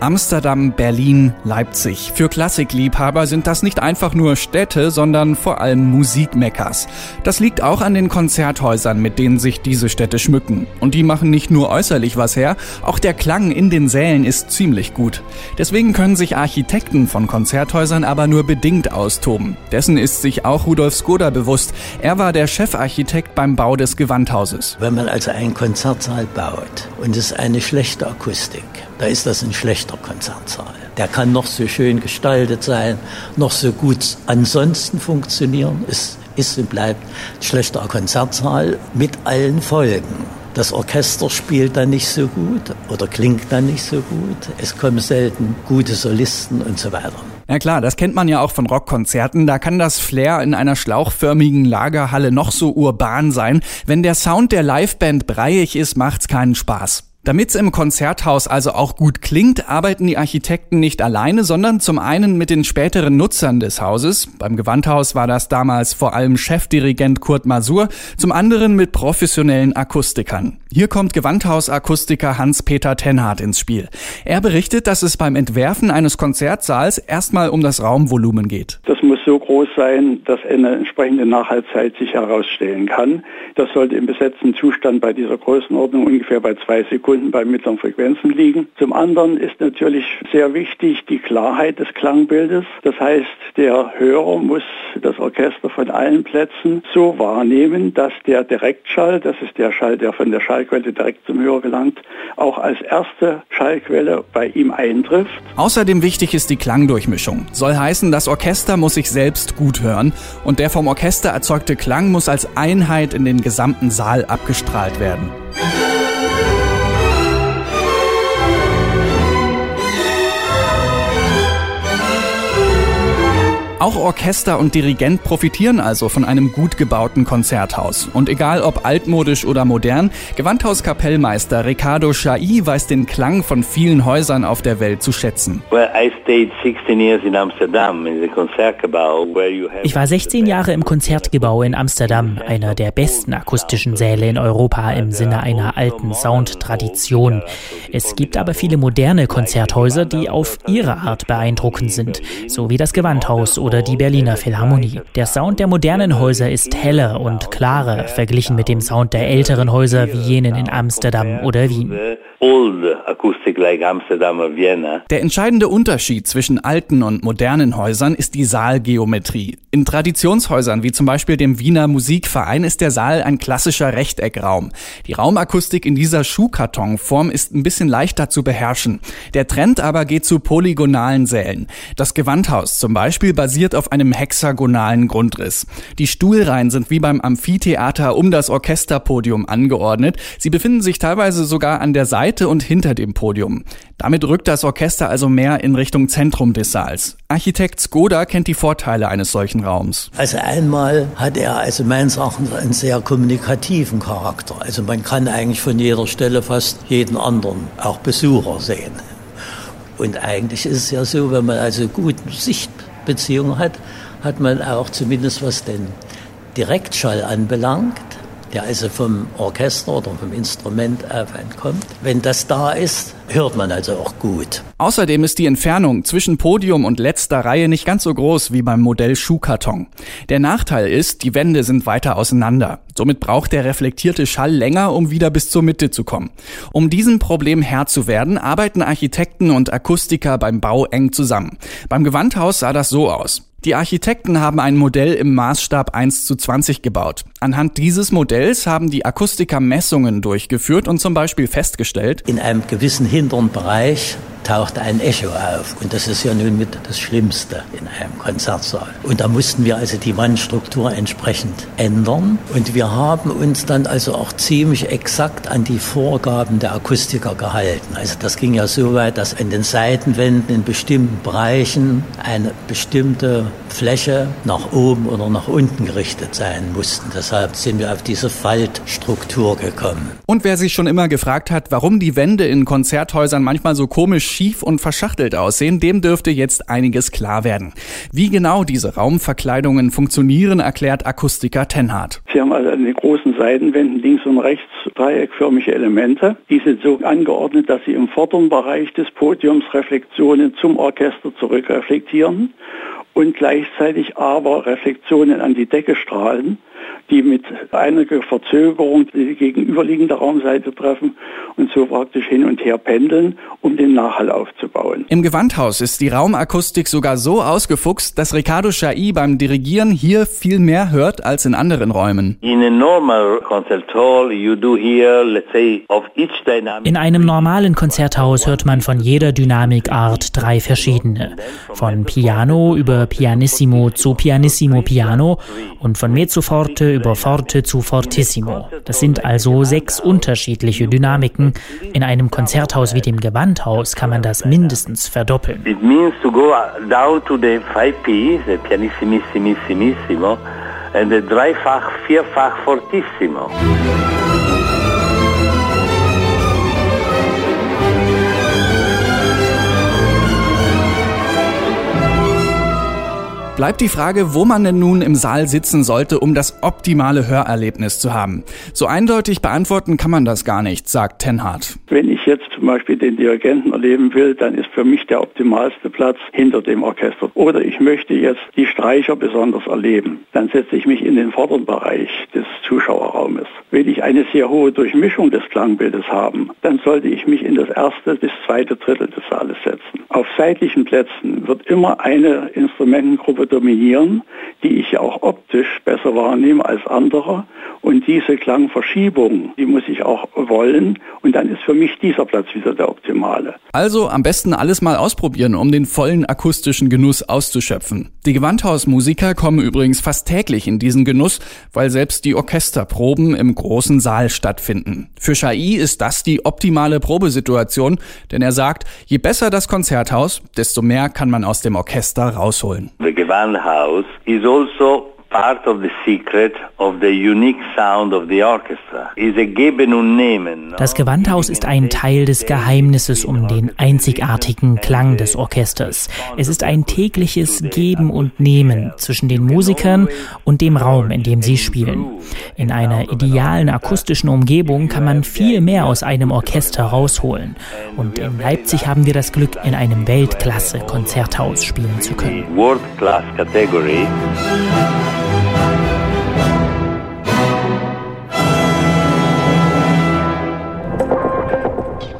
Amsterdam, Berlin, Leipzig. Für Klassikliebhaber sind das nicht einfach nur Städte, sondern vor allem Musikmeckers. Das liegt auch an den Konzerthäusern, mit denen sich diese Städte schmücken. Und die machen nicht nur äußerlich was her, auch der Klang in den Sälen ist ziemlich gut. Deswegen können sich Architekten von Konzerthäusern aber nur bedingt austoben. Dessen ist sich auch Rudolf Skoda bewusst. Er war der Chefarchitekt beim Bau des Gewandhauses. Wenn man also einen Konzertsaal baut und es eine schlechte Akustik, da ist das ein schlechter Konzertsaal. Der kann noch so schön gestaltet sein, noch so gut ansonsten funktionieren. Es ist und bleibt ein schlechter Konzertsaal mit allen Folgen. Das Orchester spielt dann nicht so gut oder klingt dann nicht so gut. Es kommen selten gute Solisten und so weiter. Ja klar, das kennt man ja auch von Rockkonzerten. Da kann das Flair in einer schlauchförmigen Lagerhalle noch so urban sein. Wenn der Sound der Liveband breiig ist, macht's keinen Spaß. Damit's im Konzerthaus also auch gut klingt, arbeiten die Architekten nicht alleine, sondern zum einen mit den späteren Nutzern des Hauses. Beim Gewandhaus war das damals vor allem Chefdirigent Kurt Masur, zum anderen mit professionellen Akustikern. Hier kommt Gewandhausakustiker Hans-Peter Tenhardt ins Spiel. Er berichtet, dass es beim Entwerfen eines Konzertsaals erstmal um das Raumvolumen geht. Das muss so groß sein, dass eine entsprechende Nachhaltzeit sich herausstellen kann. Das sollte im besetzten Zustand bei dieser Größenordnung ungefähr bei zwei Sekunden bei mittleren Frequenzen liegen. Zum anderen ist natürlich sehr wichtig die Klarheit des Klangbildes. Das heißt, der Hörer muss das Orchester von allen Plätzen so wahrnehmen, dass der Direktschall, das ist der Schall, der von der Schallquelle direkt zum Hörer gelangt, auch als erste Schallquelle bei ihm eintrifft. Außerdem wichtig ist die Klangdurchmischung. Soll heißen, das Orchester muss sich selbst gut hören und der vom Orchester erzeugte Klang muss als Einheit in den gesamten Saal abgestrahlt werden. Auch Orchester und Dirigent profitieren also von einem gut gebauten Konzerthaus. Und egal ob altmodisch oder modern, Gewandhauskapellmeister Ricardo Chai weiß den Klang von vielen Häusern auf der Welt zu schätzen. Ich war 16 Jahre im Konzertgebau in Amsterdam, einer der besten akustischen Säle in Europa im Sinne einer alten Soundtradition. Es gibt aber viele moderne Konzerthäuser, die auf ihre Art beeindruckend sind, so wie das Gewandhaus oder die Berliner Philharmonie. Der Sound der modernen Häuser ist heller und klarer verglichen mit dem Sound der älteren Häuser wie jenen in Amsterdam oder Wien. Der entscheidende Unterschied zwischen alten und modernen Häusern ist die Saalgeometrie. In Traditionshäusern wie zum Beispiel dem Wiener Musikverein ist der Saal ein klassischer Rechteckraum. Die Raumakustik in dieser Schuhkartonform ist ein bisschen leichter zu beherrschen. Der Trend aber geht zu polygonalen Sälen. Das Gewandhaus zum Beispiel basiert auf einem hexagonalen Grundriss. Die Stuhlreihen sind wie beim Amphitheater um das Orchesterpodium angeordnet. Sie befinden sich teilweise sogar an der Seite und hinter dem Podium. Damit rückt das Orchester also mehr in Richtung Zentrum des Saals. Architekt Skoda kennt die Vorteile eines solchen Raums. Also einmal hat er also meines Erachtens einen sehr kommunikativen Charakter. Also man kann eigentlich von jeder Stelle fast jeden anderen, auch Besucher sehen. Und eigentlich ist es ja so, wenn man also gute Sichtbeziehungen hat, hat man auch zumindest was den Direktschall anbelangt, der also vom Orchester oder vom Instrument kommt. Wenn das da ist, hört man also auch gut. Außerdem ist die Entfernung zwischen Podium und letzter Reihe nicht ganz so groß wie beim Modell Schuhkarton. Der Nachteil ist, die Wände sind weiter auseinander. Somit braucht der reflektierte Schall länger, um wieder bis zur Mitte zu kommen. Um diesem Problem Herr zu werden, arbeiten Architekten und Akustiker beim Bau eng zusammen. Beim Gewandhaus sah das so aus. Die Architekten haben ein Modell im Maßstab 1 zu 20 gebaut. Anhand dieses Modells haben die Akustiker Messungen durchgeführt und zum Beispiel festgestellt, in einem gewissen hinteren Bereich taucht ein Echo auf. Und das ist ja nun mit das Schlimmste in einem Konzertsaal. Und da mussten wir also die Wandstruktur entsprechend ändern. Und wir haben uns dann also auch ziemlich exakt an die Vorgaben der Akustiker gehalten. Also das ging ja so weit, dass an den Seitenwänden in bestimmten Bereichen eine bestimmte Fläche nach oben oder nach unten gerichtet sein mussten. Deshalb sind wir auf diese Faltstruktur gekommen. Und wer sich schon immer gefragt hat, warum die Wände in Konzerthäusern manchmal so komisch schief und verschachtelt aussehen, dem dürfte jetzt einiges klar werden. Wie genau diese Raumverkleidungen funktionieren, erklärt Akustiker Tenhardt. Sie haben also an den großen Seitenwänden links und rechts dreieckförmige Elemente. Die sind so angeordnet, dass sie im vorderen Bereich des Podiums Reflexionen zum Orchester zurückreflektieren und gleichzeitig aber Reflexionen an die Decke strahlen die mit einiger Verzögerung die gegenüberliegende Raumseite treffen und so praktisch hin und her pendeln, um den Nachhall aufzubauen. Im Gewandhaus ist die Raumakustik sogar so ausgefuchst, dass Ricardo Chai beim Dirigieren hier viel mehr hört als in anderen Räumen. In einem normalen Konzerthaus hört man von jeder Dynamikart drei verschiedene. Von Piano über Pianissimo zu Pianissimo Piano und von Mezzo forte über forte zu fortissimo. Das sind also sechs unterschiedliche Dynamiken. In einem Konzerthaus wie dem Gewandhaus kann man das mindestens verdoppeln. It means to go down to the 5P, the pianissimissimissimo, and the dreifach, vierfach fortissimo. Bleibt die Frage, wo man denn nun im Saal sitzen sollte, um das optimale Hörerlebnis zu haben. So eindeutig beantworten kann man das gar nicht, sagt Tenhardt. Wenn ich jetzt zum Beispiel den Dirigenten erleben will, dann ist für mich der optimalste Platz hinter dem Orchester. Oder ich möchte jetzt die Streicher besonders erleben, dann setze ich mich in den vorderen Bereich des Zuschauerraumes. Will ich eine sehr hohe Durchmischung des Klangbildes haben, dann sollte ich mich in das erste bis zweite Drittel des Saales setzen. Auf seitlichen Plätzen wird immer eine Instrumentengruppe dominieren, die ich ja auch optisch besser wahrnehme als andere. Und diese Klangverschiebung, die muss ich auch wollen. Und dann ist für mich dieser Platz wieder der optimale. Also am besten alles mal ausprobieren, um den vollen akustischen Genuss auszuschöpfen. Die Gewandhausmusiker kommen übrigens fast täglich in diesen Genuss, weil selbst die Orchesterproben im großen Saal stattfinden. Für Chai ist das die optimale Probesituation, denn er sagt, je besser das Konzerthaus, desto mehr kann man aus dem Orchester rausholen. The Gewandhaus is also part of the secret of the unique sound of the orchestra. Is a geben und nehmen. Das Gewandhaus ist ein Teil des Geheimnisses um den einzigartigen Klang des Orchesters. Es ist ein tägliches Geben und Nehmen zwischen den Musikern und dem Raum, in dem sie spielen. In einer idealen akustischen Umgebung kann man viel mehr aus einem Orchester rausholen. Und in Leipzig haben wir das Glück, in einem Weltklasse-Konzerthaus spielen zu können. World Class Category.